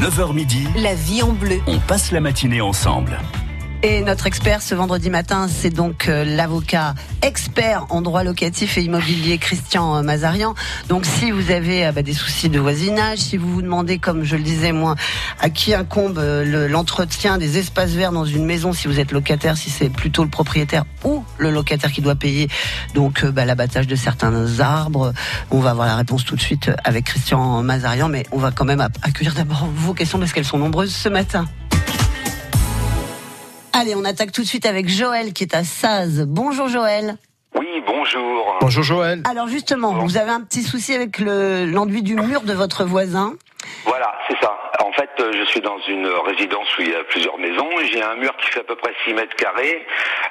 9h midi, La vie en bleu. on passe la matinée ensemble. Et notre expert ce vendredi matin, c'est donc euh, l'avocat expert en droit locatif et immobilier Christian euh, Mazarian. Donc si vous avez euh, bah, des soucis de voisinage, si vous vous demandez, comme je le disais moi, à qui incombe le- l'entretien des espaces verts dans une maison, si vous êtes locataire, si c'est plutôt le propriétaire ou le locataire qui doit payer donc bah, l'abattage de certains arbres, on va avoir la réponse tout de suite avec Christian Mazarian, mais on va quand même accueillir d'abord vos questions parce qu'elles sont nombreuses ce matin. Allez, on attaque tout de suite avec Joël qui est à Saz. Bonjour Joël. Oui, bonjour. Bonjour Joël. Alors justement, vous avez un petit souci avec le- l'enduit du mur de votre voisin. Voilà, c'est ça. Fait, euh, je suis dans une résidence où il y a plusieurs maisons. J'ai un mur qui fait à peu près 6 mètres carrés,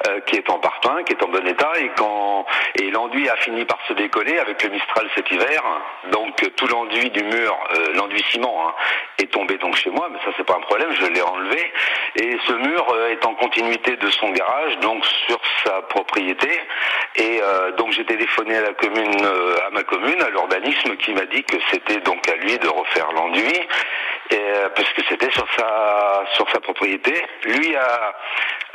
euh, qui est en parpaing, qui est en bon état, et quand et l'enduit a fini par se décoller avec le Mistral cet hiver. Donc euh, tout l'enduit du mur, l'enduit ciment, hein, est tombé donc chez moi, mais ça c'est pas un problème, je l'ai enlevé. Et ce mur est en continuité de son garage, donc sur sa propriété. Et donc j'ai téléphoné à la commune, à ma commune, à l'urbanisme, qui m'a dit que c'était donc à lui de refaire l'enduit, et, euh, parce que c'était sur sa sur sa propriété. Lui a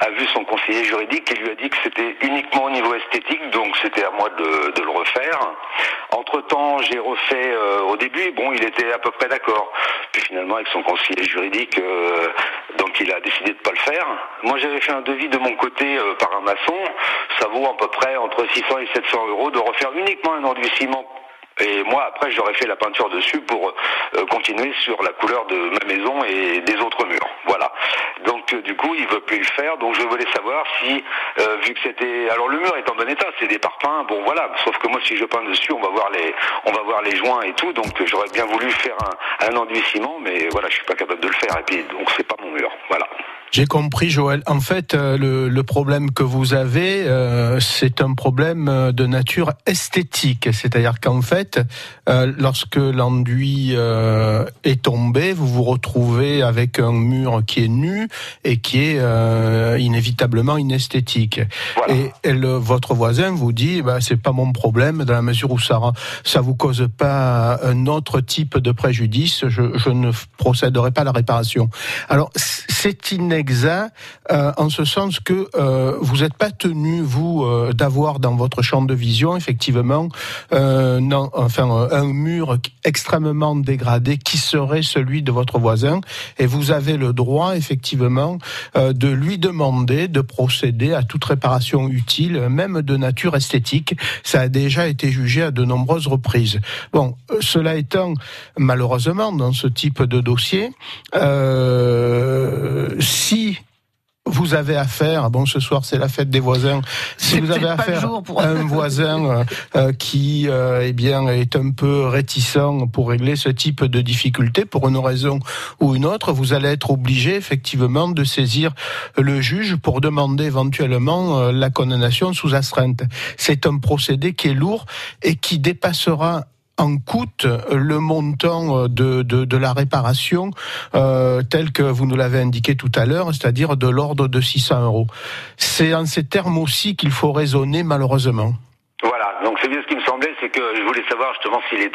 a vu son conseiller juridique et lui a dit que c'était uniquement au niveau esthétique, donc c'était à moi de, de le refaire. Entre temps, j'ai refait euh, au début, bon, il était à peu près d'accord. Puis finalement, avec son conseiller juridique, euh, donc il a décidé de pas le faire. Moi, j'avais fait un devis de mon côté euh, par un maçon. Ça vaut à peu près entre 600 et 700 euros de refaire uniquement un enduit ciment et moi, après, j'aurais fait la peinture dessus pour euh, continuer sur la couleur de ma maison et des autres murs. Voilà. Donc, euh, du coup, il veut plus le faire. Donc, je voulais savoir si, euh, vu que c'était, alors le mur est en bon état, c'est des parpaings. Bon, voilà. Sauf que moi, si je peins dessus, on va voir les, on va voir les joints et tout. Donc, j'aurais bien voulu faire un, un enduit ciment, mais voilà, je suis pas capable de le faire. Et puis, donc, c'est pas mon mur. Voilà. J'ai compris Joël. En fait, euh, le, le problème que vous avez, euh, c'est un problème euh, de nature esthétique. C'est-à-dire qu'en fait, euh, lorsque l'enduit euh, est tombé, vous vous retrouvez avec un mur qui est nu et qui est inévitablement inesthétique. Voilà. Et, et le- votre voisin vous dit, bah, c'est pas mon problème dans la mesure où ça ça vous cause pas un autre type de préjudice, je, je ne procéderai pas à la réparation. Alors c'est euh, en ce sens que euh, vous n'êtes pas tenu vous euh, d'avoir dans votre champ de vision effectivement enfin un mur extrêmement dégradé qui serait celui de votre voisin et vous avez le droit effectivement de lui demander de procéder à toute réparation utile, même de nature esthétique. Ça a déjà été jugé à de nombreuses reprises. Bon, cela étant, malheureusement, dans ce type de dossier, euh, si vous avez affaire, bon ce soir c'est la fête des voisins, si vous avez affaire pour- à un voisin euh, euh, qui euh, eh bien est un peu réticent pour régler ce type de difficulté pour une raison ou une autre, vous allez être obligé effectivement de saisir le juge pour demander éventuellement euh, la condamnation sous astreinte. C'est un procédé qui est lourd et qui dépassera en coût le montant de, de, de la réparation euh, tel que vous nous l'avez indiqué tout à l'heure, c'est-à-dire de l'ordre de 600 euros. C'est en ces termes aussi qu'il faut raisonner malheureusement. Voilà, donc c'est bien ce qui me semblait, c'est que je voulais savoir justement si, les,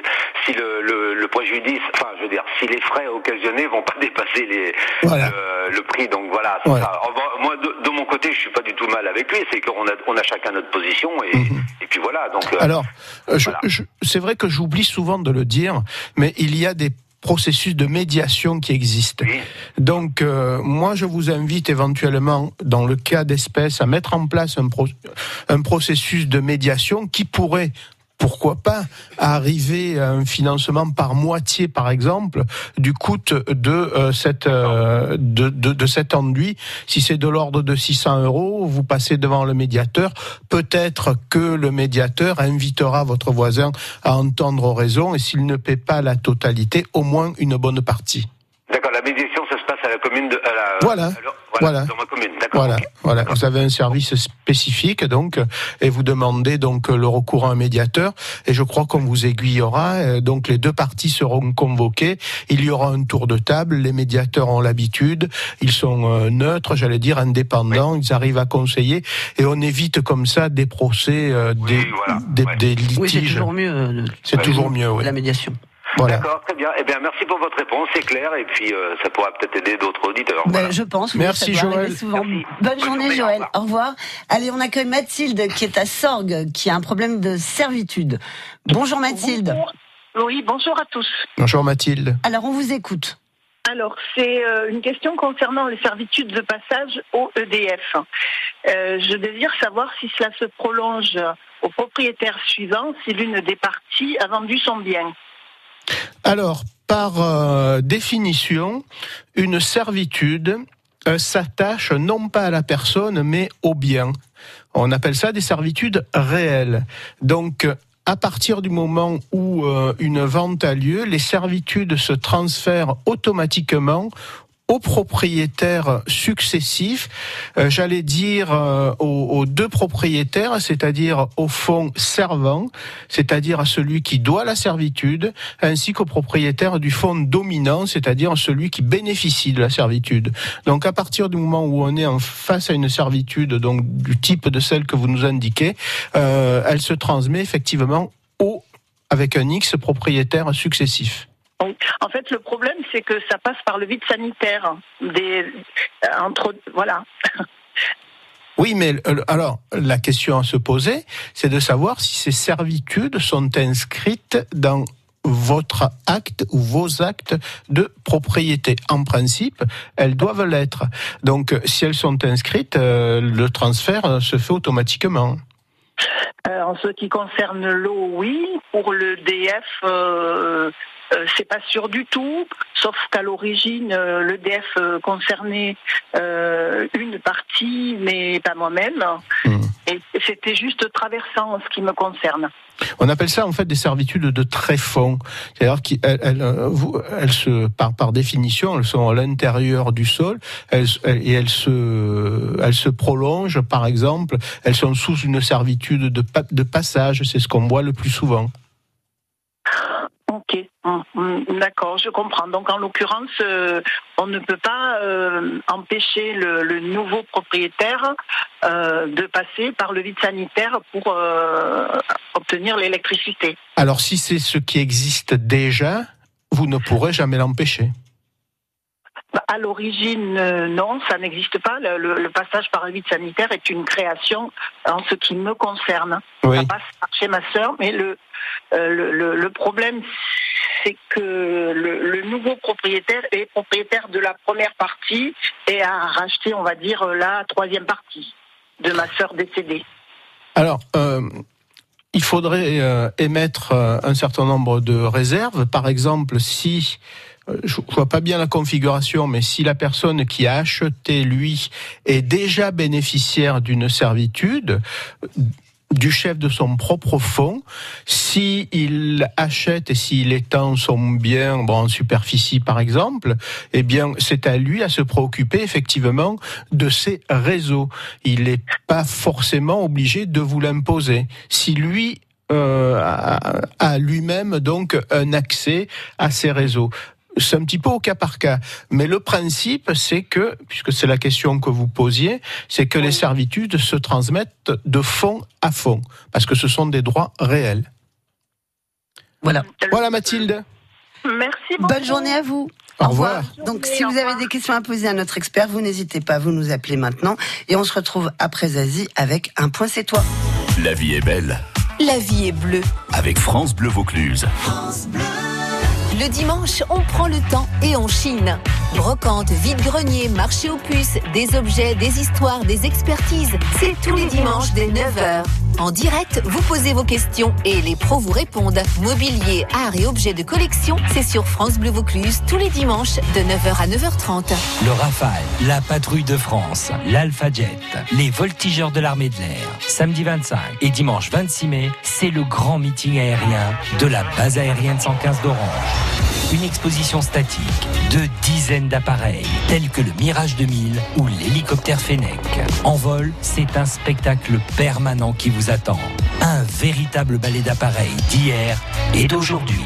si le, le, le préjudice, enfin je veux dire, si les frais occasionnés vont pas dépasser les, Voilà. le, le prix. Donc voilà, ça. Moi, de, de mon côté, je suis pas du tout mal avec lui, c'est qu'on a, on a chacun notre position et, et puis voilà. Donc euh, Mhm. Alors, euh, Voilà. c'est vrai que j'oublie souvent de le dire, mais il y a des processus de médiation qui existent. oui, Donc, euh, moi, je vous invite éventuellement, dans le cas d'espèce, à mettre en place un, pro- un processus de médiation qui pourrait pourquoi pas arriver à un financement par moitié, par exemple, du coût de euh, cette euh, de, de, cet enduit. Si c'est de l'ordre de 600 euros, vous passez devant le médiateur. Peut-être que le médiateur invitera votre voisin à entendre raison, et s'il ne paie pas la totalité, au moins une bonne partie. d'accord. La médiation, ça se passe à la commune de, à la, Voilà. à Voilà. dans ma commune. D'accord. Voilà. Vous avez un service spécifique, donc, et vous demandez donc le recours à un médiateur. Et je crois qu'on vous aiguillera. euh, Donc, les deux parties seront convoquées. Il y aura un tour de table. Les médiateurs ont l'habitude. Ils sont euh, neutres, j'allais dire indépendants. Ils arrivent à conseiller. Et on évite comme ça des procès, euh, Oui, des, voilà, des, ouais. des Oui, c'est litiges. toujours mieux euh, C'est Ouais. toujours mieux, oui. la médiation. Voilà. D'accord, très bien. Eh bien, merci pour votre réponse, c'est clair, et puis euh, ça pourra peut-être aider d'autres auditeurs. Ben, Voilà. Je pense. oui, Merci, Joël. souvent. Merci. Bonne Bonne journée, journée, Joël. au Au revoir. Allez, on accueille Mathilde qui est à Sorgue, qui a un problème de servitude. Bonjour Mathilde. Bonjour. Oui, bonjour à tous. Bonjour Mathilde. Alors, on vous écoute. Alors, c'est euh, une question concernant les servitudes de passage au EDF. Euh, je désire savoir si cela se prolonge au propriétaire suivant si l'une des parties a vendu son bien. Alors, par euh, définition, une servitude euh, s'attache non pas à la personne, mais au bien. On appelle ça des servitudes réelles. Donc, à partir du moment où euh, une vente a lieu, les servitudes se transfèrent automatiquement aux propriétaires successifs, euh, j'allais dire euh, aux, aux deux propriétaires, c'est-à-dire au fond servant, c'est-à-dire à celui qui doit la servitude, ainsi qu'au propriétaire du fonds dominant, c'est-à-dire celui qui bénéficie de la servitude. Donc à partir du moment où on est en face à une servitude, donc du type de celle que vous nous indiquez, euh, elle se transmet effectivement au avec un X propriétaire successif. Oui. En fait, le problème, c'est que ça passe par le vide sanitaire. Des, euh, entre, voilà. Oui, mais euh, alors la question à se poser, c'est de savoir si ces servitudes sont inscrites dans votre acte ou vos actes de propriété. En principe, elles doivent l'être. Donc, si elles sont inscrites, euh, le transfert se fait automatiquement. Euh, en ce qui concerne l'eau, oui. Pour le DF, euh, euh, c'est pas sûr du tout. Sauf qu'à l'origine, euh, le DF euh, concernait euh, une partie, mais pas moi-même. Hmm. Et c'était juste traversant en ce qui me concerne. On appelle ça en fait des servitudes de tréfonds. C'est-à-dire qu'elles elles, euh, elles se, par, par définition, elles sont à l'intérieur du sol elles, et elles se, elles se prolongent, par exemple, elles sont sous une servitude de passage. C'est ce qu'on voit le plus souvent. Hum, hum, d'accord, je comprends. Donc en l'occurrence, euh, on ne peut pas euh, empêcher le, le nouveau propriétaire euh, de passer par le vide sanitaire pour obtenir l'électricité. Alors si c'est ce qui existe déjà, vous ne pourrez jamais l'empêcher. Bah, À l'origine, euh, non, ça n'existe pas. Le, le- le passage par le vide sanitaire est une création en ce qui me concerne. Oui. Ça passe par chez ma sœur, mais le, euh, le- le problème, c'est que le, nouveau propriétaire est propriétaire de la première partie et a racheté, on va dire, la troisième partie de ma sœur décédée. Alors, euh, il faudrait euh, émettre euh, un certain nombre de réserves. Par exemple, si je vois pas bien la configuration, mais si la personne qui a acheté lui est déjà bénéficiaire d'une servitude du chef de son propre fonds, si il achète et s'il étend son bien bon, en superficie par exemple, eh bien c'est à lui à se préoccuper effectivement de ses réseaux. Il n'est pas forcément obligé de vous l'imposer. Si lui euh, a, a lui-même donc un accès à ces réseaux. C'est un petit peu au cas par cas. Mais le principe, c'est que, puisque c'est la question que vous posiez, c'est que les servitudes se transmettent de fond à fond, parce que ce sont des droits réels. Voilà. Voilà Mathilde. Merci beaucoup. Bonne journée à vous. Au revoir. Donc, si vous avez des questions à poser à notre expert, vous n'hésitez pas, vous nous appelez maintenant. Et on se retrouve après Zazie avec un point c'est toi. La vie est belle La vie est bleue. avec France Bleu Vaucluse. Le dimanche, on prend le temps et on chine. Brocante, vide-grenier, marché aux puces, des objets, des histoires, des expertises. C'est tous les dimanches dès 9h. En direct, vous posez vos questions et les pros vous répondent. Mobilier, art et objets de collection, c'est sur France Bleu Vaucluse tous les dimanches de 9h à 9h30. Le Rafale, la patrouille de France, l'Alpha Jet, les voltigeurs de l'armée de l'air. Samedi 25 et dimanche 26 mai, c'est le grand meeting aérien de la base aérienne 115 d'Orange. Une exposition statique de dizaines d'appareils, tels que le Mirage 2000 ou l'hélicoptère Fennec. En vol, c'est un spectacle permanent qui vous attend. Un véritable ballet d'appareils d'hier et d'aujourd'hui.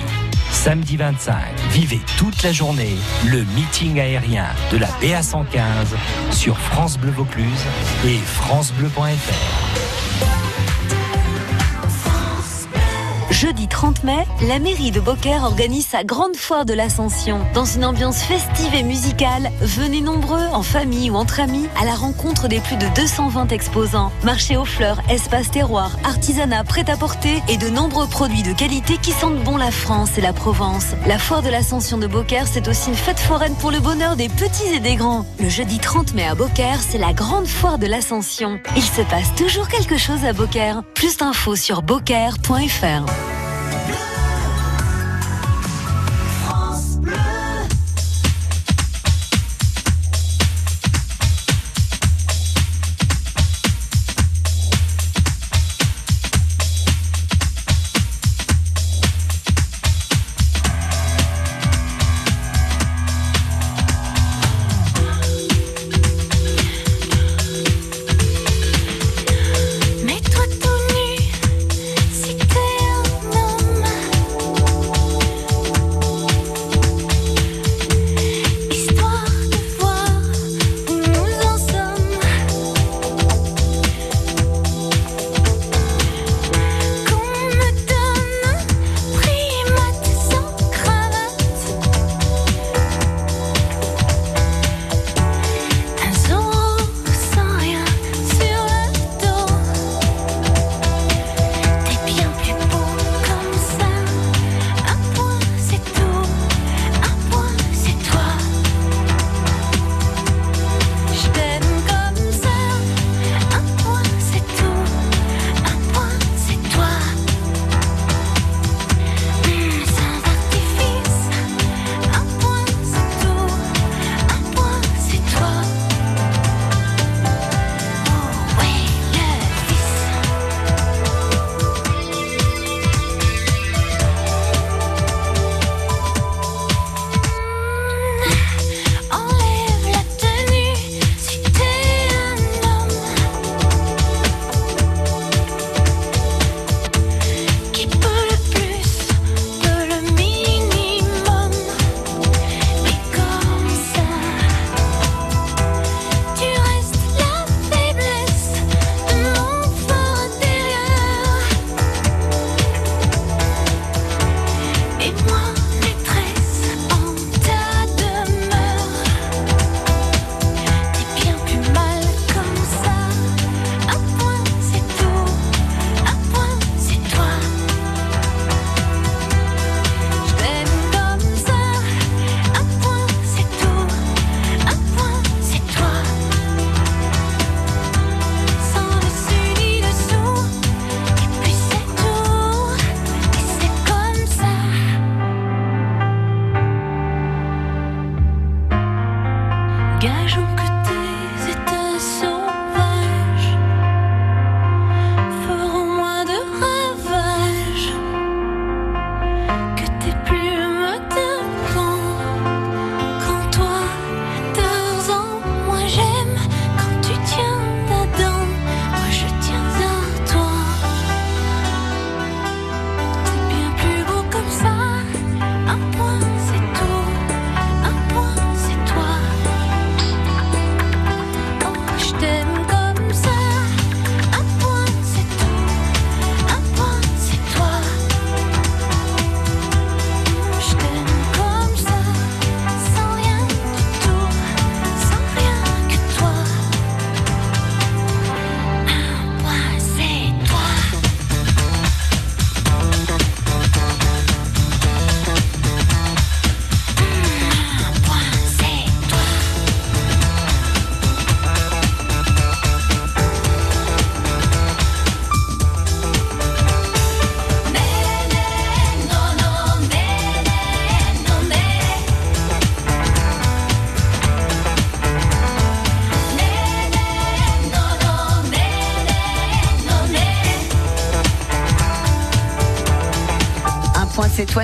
Samedi 25, vivez toute la journée le meeting aérien de la BA115 sur France Bleu Vaucluse et francebleu.fr. Jeudi 30 mai, la mairie de Beaucaire organise sa grande foire de l'Ascension. Dans une ambiance festive et musicale, venez nombreux, en famille ou entre amis, à la rencontre des plus de 220 exposants. Marché aux fleurs, espace terroir, artisanat, prêt-à-porter et de nombreux produits de qualité qui sentent bon la France et la Provence. La foire de l'Ascension de Beaucaire, c'est aussi une fête foraine pour le bonheur des petits et des grands. Le jeudi 30 mai à Beaucaire, c'est la grande foire de l'Ascension. Il se passe toujours quelque chose à Beaucaire. Plus d'infos sur beaucaire.fr.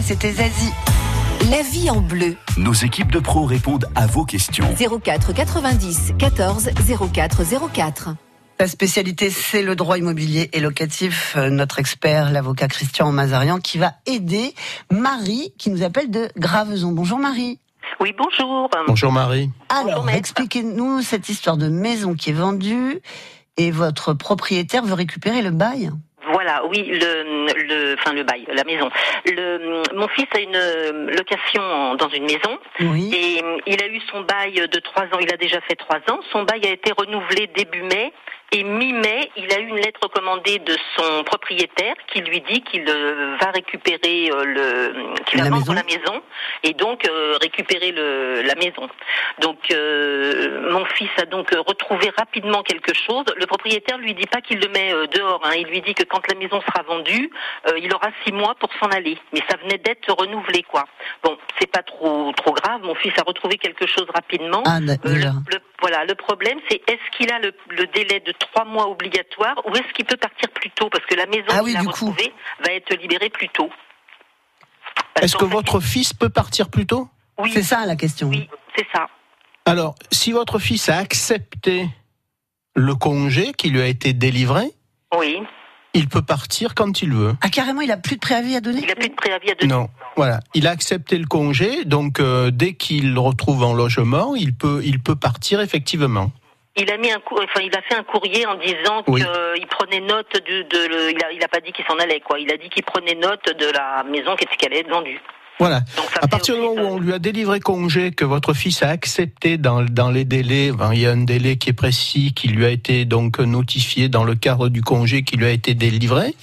c'était Zazie. La vie en bleu. Nos équipes de pros répondent à vos questions. 04 90 14 04 04. La spécialité, c'est le droit immobilier et locatif. Euh, Notre expert, l'avocat Christian Mazarian, qui va aider Marie, qui nous appelle de Graveson. Bonjour Marie. Oui, bonjour. Bonjour Marie. Alors, expliquez-nous cette histoire de maison qui est vendue et votre propriétaire veut récupérer le bail. Oui, le, le, enfin le bail, la maison. Le, mon fils a une euh, location dans une maison Oui. et euh, il a eu son bail de trois ans. Il a déjà fait trois ans. Son bail a été renouvelé début mai. Et mi-mai, il a eu une lettre recommandée de son propriétaire qui lui dit qu'il euh, va récupérer euh, le, qu'il va La vendre maison. la maison et donc euh, récupérer le, la maison. Donc euh, mon fils a donc retrouvé rapidement quelque chose. Le propriétaire lui dit pas qu'il le met dehors. hein. Il lui dit que quand la maison sera vendue, euh, il aura six mois pour s'en aller. Mais ça venait d'être renouvelé, quoi. Bon, c'est pas trop trop grave. Mon fils a retrouvé quelque chose rapidement. Ah, Euh, le- voilà, le problème, c'est est-ce qu'il a le, le délai de trois mois obligatoire ou est-ce qu'il peut partir plus tôt parce que la maison Ah oui, qu'il a retrouvée va être libérée plus tôt. Parce Est-ce que fait, votre fils peut partir plus tôt oui, C'est ça la question. oui, c'est ça. Alors, si votre fils a accepté le congé qui lui a été délivré, Oui, il peut partir quand il veut. Ah carrément, il a plus de préavis à donner il a plus de préavis à donner. Non, voilà, il a accepté le congé, donc euh, dès qu'il retrouve un logement, il peut, il peut partir effectivement. Il a mis un enfin il a fait un courrier en disant Oui. qu'il prenait note de, de le- il a il a pas dit qu'il s'en allait quoi. Il a dit qu'il prenait note de la maison qui qu'elle allait être vendue. Voilà. À partir du moment où on lui a délivré congé, que votre fils a accepté dans, dans les délais, ben, il y a un délai qui est précis, qui lui a été donc notifié dans le cadre du congé qui lui a été délivré,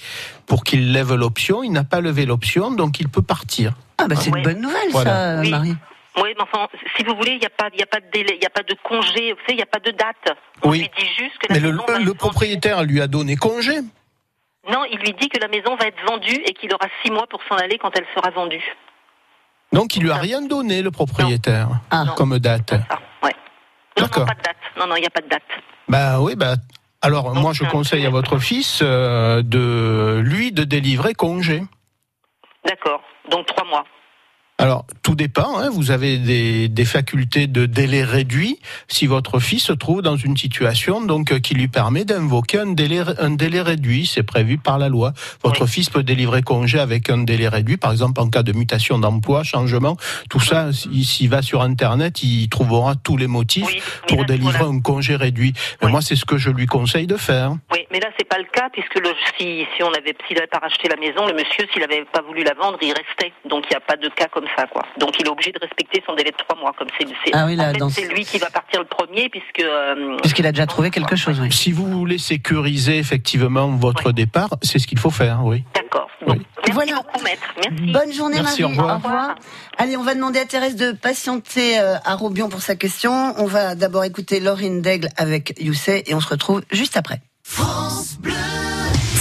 pour qu'il lève l'option. Il n'a pas levé l'option, donc il peut partir. Ah bah c'est Ouais. une bonne nouvelle Voilà. ça, Oui. Marie. Oui, mais enfin, si vous voulez, il n'y a pas, il a pas de délai, il n'y a pas de congé, vous savez, il n'y a pas de date. On Oui. lui dit juste que la Mais le, va le être vendue. propriétaire lui a donné congé. Non, il lui dit que la maison va être vendue et qu'il aura six mois pour s'en aller quand elle sera vendue. Donc il lui a rien donné, le propriétaire, Ah. Comme date. Ouais. Non, non, D'accord. pas de date. Non, non, il n'y a pas de date. Bah oui, bah alors Donc, moi je conseille à votre fils euh, de lui de délivrer congé. D'accord. Donc trois mois. Alors, tout dépend. hein, vous avez des, des facultés de délai réduit si votre fils se trouve dans une situation donc qui lui permet d'invoquer un délai, un délai réduit. C'est prévu par la loi. Votre Oui. fils peut délivrer congé avec un délai réduit, par exemple en cas de mutation d'emploi, changement. Tout ça, s'il va sur Internet, il trouvera tous les motifs Oui. pour là, délivrer voilà. un congé réduit. Oui. moi, c'est ce que je lui conseille de faire. Oui, mais là c'est pas le cas puisque le, si si on avait s'il n'avait pas racheté la maison, le monsieur s'il n'avait pas voulu la vendre, il restait. Donc il n'y a pas de cas comme ça quoi. Donc il est obligé de respecter son délai de trois mois comme c'est c'est Ah oui, c'est ce- lui qui va partir le premier puisque euh, Puisqu'il a déjà trouvé quelque chose, oui. Si vous voulez sécuriser effectivement votre Oui. départ, c'est ce qu'il faut faire, oui. d'accord. Donc, Oui. Merci Voilà. beaucoup maître. Merci. Bonne journée Merci, Marie. au revoir. Au revoir. Allez, on va demander à Thérèse de patienter euh, à Robion pour sa question. On va d'abord écouter Laurine Daigle avec Youssef et on se retrouve juste après. France Bleu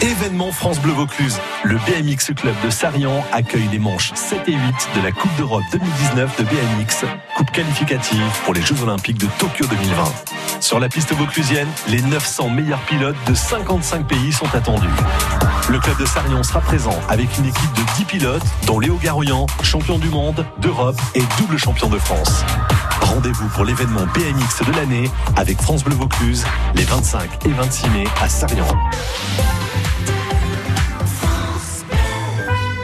Événement France Bleu Vaucluse. Le BMX Club de Sarian accueille les manches 7 et 8 de la Coupe d'Europe 2019 de BMX, coupe qualificative pour les Jeux Olympiques de Tokyo 2020. Sur la piste vauclusienne, les 900 meilleurs pilotes de 55 pays sont attendus. Le club de Sarion sera présent avec une équipe de 10 pilotes, dont Léo Garouillan, champion du monde, d'Europe et double champion de France. Rendez-vous pour l'événement BMX de l'année avec France Bleu Vaucluse les 25 et 26 mai à Sarian.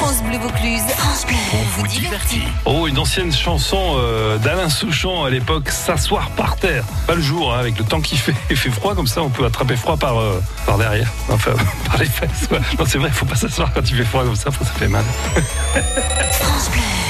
France Bleu Vaucluse. France Bleu. On vous divertit. Oh, une ancienne chanson euh, d'Alain Souchon à l'époque, S'asseoir par terre. Pas le jour, hein, avec le temps qui fait, il fait froid, comme ça on peut attraper froid par, euh, par derrière. Enfin, par les fesses. ouais. Non, c'est vrai, il faut pas s'asseoir quand il fait froid comme ça, ça fait mal. France Bleu.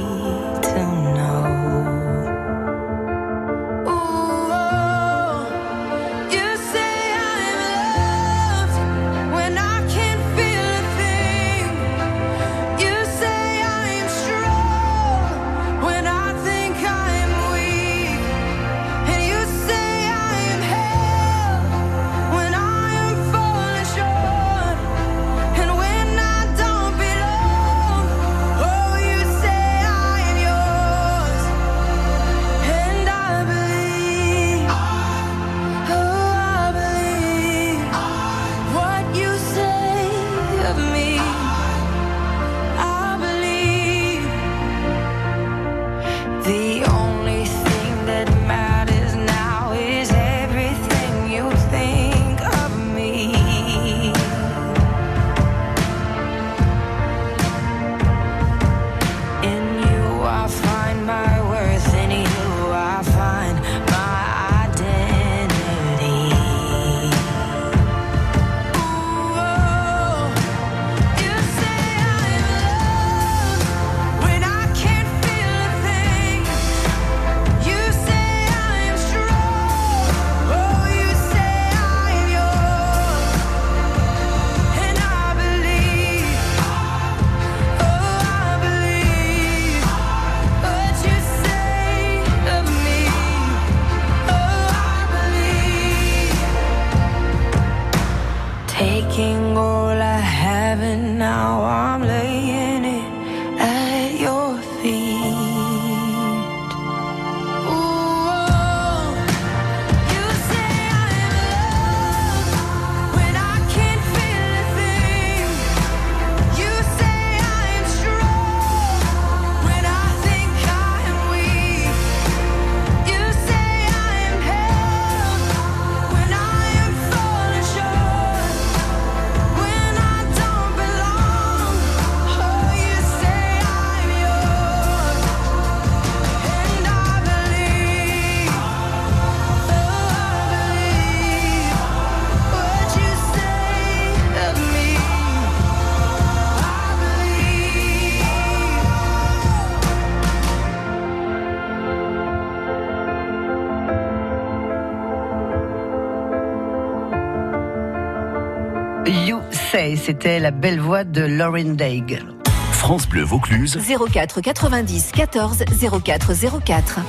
C'était la belle voix de Lauren Daigle. France Bleu Vaucluse. 04 90 14 04 04.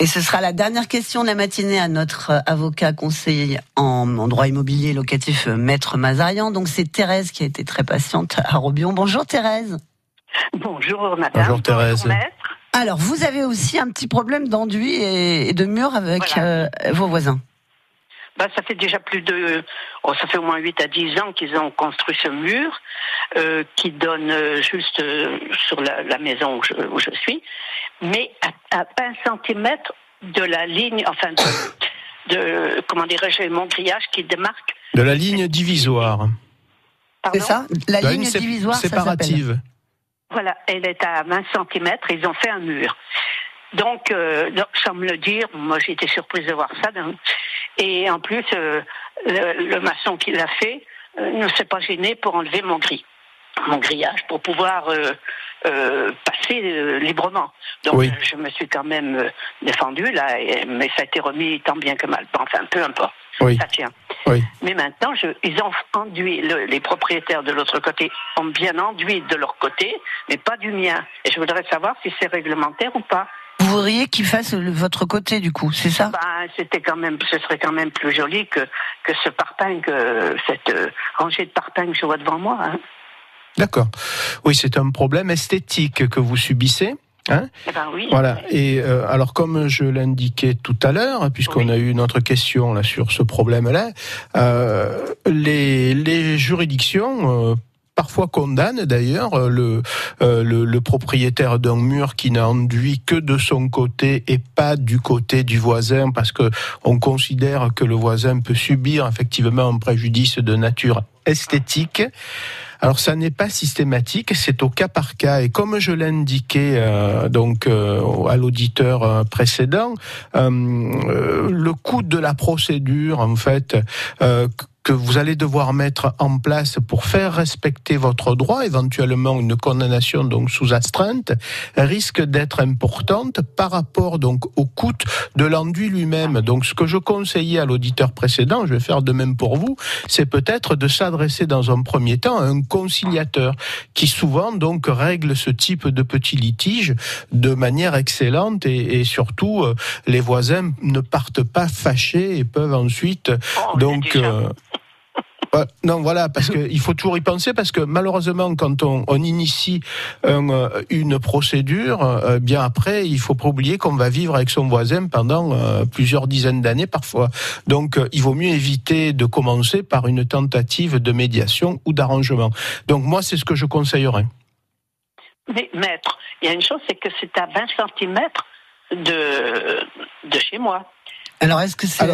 Et ce sera la dernière question de la matinée à notre euh, avocat conseiller en, droit immobilier locatif, euh, Maître Mazarian. Donc c'est Thérèse qui a été très patiente à Robion. Bonjour Thérèse. Bonjour madame. Bonjour Thérèse. maître. Alors vous avez aussi un petit problème d'enduit et, et de mur avec euh, vos voisins. Bah, ça fait déjà plus de, oh, ça fait au moins 8 à 10 ans qu'ils ont construit ce mur euh, qui donne euh, juste euh, sur la, la maison où je, où je suis, mais à, à 1 cm de la ligne, enfin de, de comment dirais-je, mon grillage qui démarque. De la ligne divisoire. C'est ça La La ligne divisoire, ça séparative. Voilà, elle est à 20 cm, ils ont fait un mur. Donc, euh, donc, sans me le dire, moi j'ai été surprise de voir ça. Et en plus, euh, le, le maçon qui l'a fait euh, ne s'est pas gêné pour enlever mon gris, mon grillage, pour pouvoir euh, passer librement. Donc, Oui. je me suis quand même défendue là, et- mais ça a été remis tant bien que mal. Enfin, peu importe. Oui. Ça tient. Oui. Mais maintenant, je, ils ont enduit, le- les propriétaires de l'autre côté ont bien enduit de leur côté, mais pas du mien. Et je voudrais savoir si c'est réglementaire ou pas. Vous voudriez qu'il fasse le- votre côté du coup, c'est ça? Ben, c'était quand même, ce serait quand même plus joli que, que ce parpaing, que cette euh, rangée de parpaing que je vois devant moi. hein. D'accord. Oui, c'est un problème esthétique que vous subissez. Hein Eh ben oui. Voilà. Et euh, alors, comme je l'indiquais tout à l'heure, puisqu'on a eu une autre question là sur ce problème-là, euh, les, les juridictions. euh, Parfois condamnent d'ailleurs euh, le, euh, le, propriétaire d'un mur qui n'a enduit que de son côté et pas du côté du voisin parce que on considère que le voisin peut subir effectivement un préjudice de nature esthétique. Alors ça n'est pas systématique, c'est au cas par cas. Et comme je l'indiquais euh, donc euh, à l'auditeur précédent, le coût de la procédure en fait. Que vous allez devoir mettre en place pour faire respecter votre droit, éventuellement une condamnation donc sous astreinte, risque d'être importante par rapport donc au coût de l'enduit lui-même. Donc ce que je conseillais à l'auditeur précédent, je vais faire de même pour vous, c'est peut-être de s'adresser dans un premier temps à un conciliateur qui souvent donc règle ce type de petits litiges de manière excellente et, et surtout euh, les voisins ne partent pas fâchés et peuvent ensuite donc euh, Ouais, non, voilà, parce qu'il faut toujours y penser, parce que malheureusement, quand on, initie euh, une procédure, euh, bien après, il faut pas oublier qu'on va vivre avec son voisin pendant euh, plusieurs dizaines d'années parfois. Donc, euh, il vaut mieux éviter de commencer par une tentative de médiation ou d'arrangement. Donc, moi, c'est ce que je conseillerais. Mais maître, il y a une chose, c'est que c'est à 20 cm de chez moi. Alors, est-ce que c'est.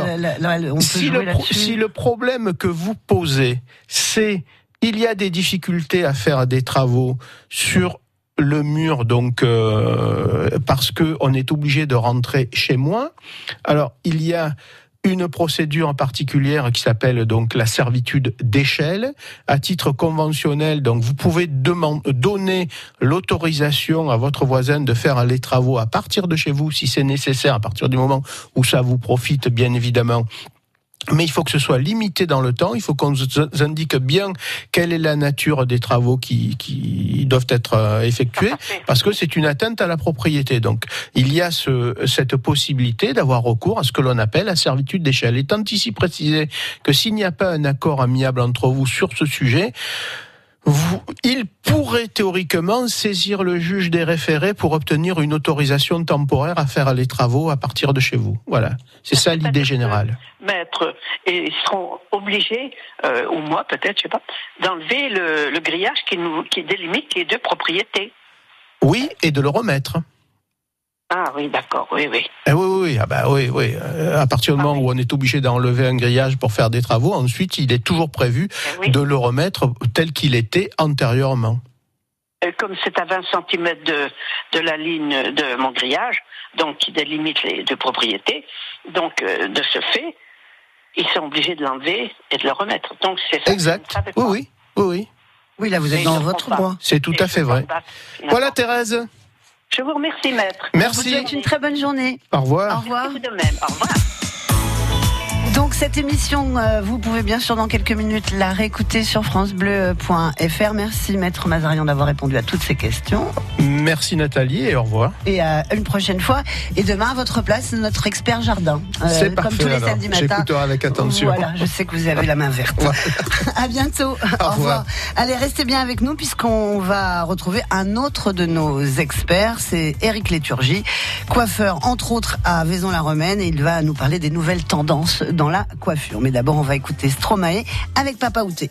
Si le problème que vous posez, c'est il y a des difficultés à faire des travaux sur le mur, donc euh, parce que on est obligé de rentrer chez moi. Alors il y a une procédure en particulière qui s'appelle donc la servitude d'échelle. À titre conventionnel, donc vous pouvez donner l'autorisation à votre voisin de faire les travaux à partir de chez vous si c'est nécessaire, à partir du moment où ça vous profite bien évidemment. Mais il faut que ce soit limité dans le temps. Il faut qu'on nous indique bien quelle est la nature des travaux qui, qui doivent être euh, effectués, parce que c'est une atteinte à la propriété. Donc, il y a ce, cette possibilité d'avoir recours à ce que l'on appelle la servitude d'échelle. Étant ici précisé que s'il n'y a pas un accord amiable entre vous sur ce sujet, vous, il pourrait théoriquement saisir le juge des référés pour obtenir une autorisation temporaire à faire les travaux à partir de chez vous. Voilà, c'est ça l'idée générale. Maître, et ils seront obligés, euh, ou moi peut-être, je sais pas, d'enlever le, le grillage qui, nous, qui délimite les deux propriétés. Oui, et de le remettre. Ah oui, d'accord, oui, oui. Eh oui, oui, oui, ah bah oui, oui. Euh, à partir du moment où on est obligé d'enlever un grillage pour faire des travaux, ensuite, il est toujours prévu de le remettre tel qu'il était antérieurement. Euh, Comme c'est à 20 cm de, de la ligne de mon grillage, donc qui délimite les deux propriétés, donc euh, de ce fait, ils sont obligés de l'enlever et de le remettre. Donc c'est ça. Exact. Oui, oui, oui, oui. Oui, là, vous êtes Mais dans votre droit. C'est tout à fait vrai. Voilà, Thérèse. Je vous remercie, maître. Merci. Je vous souhaite une très bonne journée. Au revoir. Au revoir. Vous de même. Au revoir. Donc cette émission, euh, vous pouvez bien sûr dans quelques minutes la réécouter sur francebleu.fr. Merci Maître Mazarian d'avoir répondu à toutes ces questions. Merci Nathalie et au revoir. Et à une prochaine fois. Et demain, à votre place, notre expert jardin. Euh, C'est comme parfait, tous les alors. samedis matins. J'écouterai avec attention. Voilà, je sais que vous avez la main verte. à bientôt. Au revoir. Allez, restez bien avec nous puisqu'on va retrouver un autre de nos experts. C'est Eric Léturgie, coiffeur entre autres à Vaison-la-Romaine et il va nous parler des nouvelles tendances dans la coiffure. Mais d'abord, on va écouter Stromae avec Papa Outé.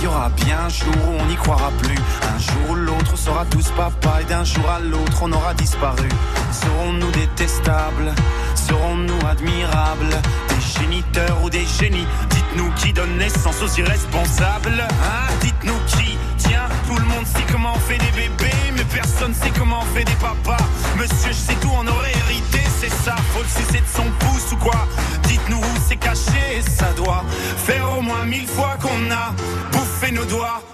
y aura bien un jour où on n'y croira plus. Un jour ou l'autre, on sera tous papa et d'un jour à l'autre, on aura disparu. Serons-nous détestables? Serons-nous admirables? Des géniteurs ou des génies? Dites-nous qui donne naissance aux irresponsables Hein? Dites-nous qui? Tient Tout le monde sait comment on fait des bébés, mais personne sait comment on fait des papas. Monsieur, je sais tout, on aurait hérité, c'est ça. Faut le sucer de son pouce ou quoi? Mille fois qu'on a bouffé nos doigts.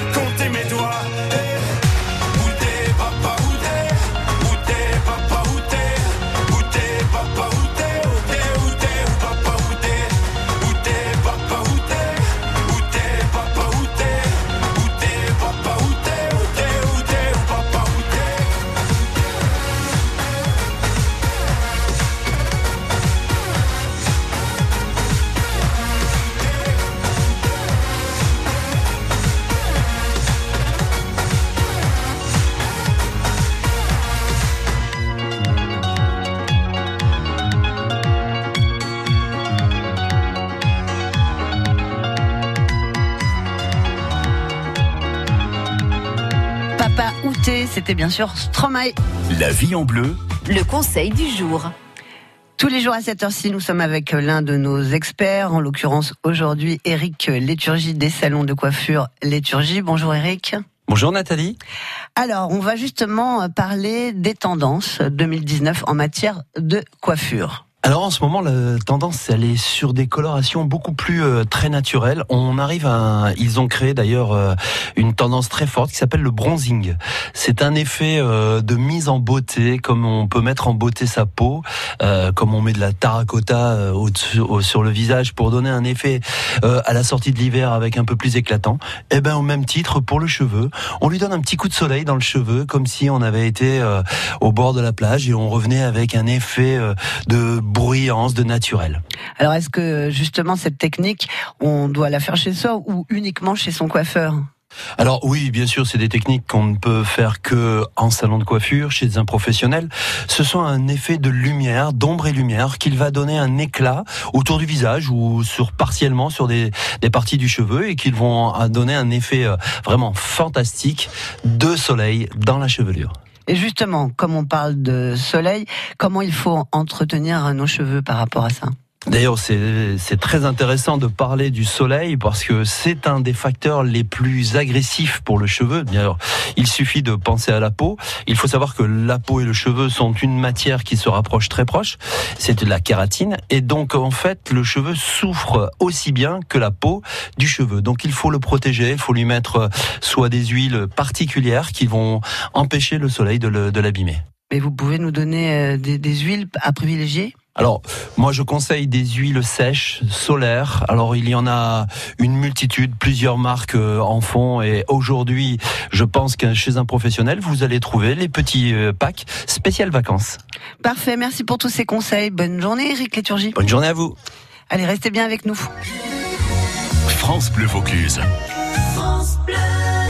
c'était bien sûr Stromae. La vie en bleu, Le conseil du jour. Tous les jours à cette heure-ci, nous sommes avec l'un de nos experts, en l'occurrence aujourd'hui Eric Léturgie des salons de coiffure Léturgie. Bonjour Eric. Bonjour Nathalie. Alors, on va justement parler des tendances 2019 en matière de coiffure. Alors en ce moment, la tendance, elle est sur des colorations beaucoup plus euh, très naturelles. On arrive à, ils ont créé d'ailleurs euh, une tendance très forte qui s'appelle le bronzing. C'est un effet euh, de mise en beauté, comme on peut mettre en beauté sa peau, euh, comme on met de la terracotta euh, au-dessus- au- sur le visage pour donner un effet euh, à la sortie de l'hiver avec un peu plus éclatant. Et ben au même titre pour le cheveu, on lui donne un petit coup de soleil dans le cheveu, comme si on avait été au bord de la plage et on revenait avec un effet de bruyance, de naturel. Alors, est-ce que justement cette technique, on doit la faire chez soi ou uniquement chez son coiffeur? Alors oui, bien sûr, c'est des techniques qu'on ne peut faire que en salon de coiffure, chez un professionnel. Ce sont un effet de lumière, d'ombre et lumière, qu'il va donner un éclat autour du visage ou sur partiellement sur des, des parties du cheveu et qu'ils vont euh, donner un effet euh, vraiment fantastique de soleil dans la chevelure. Et justement, comme on parle de soleil, comment il faut entretenir nos cheveux par rapport à ça? D'ailleurs, c'est très intéressant de parler du soleil parce que c'est un des facteurs les plus agressifs pour le cheveu. Alors, il suffit de penser à la peau. Il faut savoir que la peau et le cheveu sont une matière qui se rapproche très proche. C'est de la kératine et donc en fait, le cheveu souffre aussi bien que la peau du cheveu. Donc il faut le protéger. Il faut lui mettre euh, soit des huiles particulières qui vont empêcher le soleil de l'abîmer. Mais vous pouvez nous donner euh, des huiles à privilégier? Alors, moi, je conseille des huiles sèches, solaires. Alors, il y en a une multitude, plusieurs marques euh, en font. Et aujourd'hui, je pense que chez un professionnel, vous allez trouver les petits euh, packs spécial vacances. Parfait, merci pour tous ces conseils. Bonne journée, Eric Léturgie. Bonne journée à vous. Allez, restez bien avec nous. France Bleu Vaucluse. France Bleu.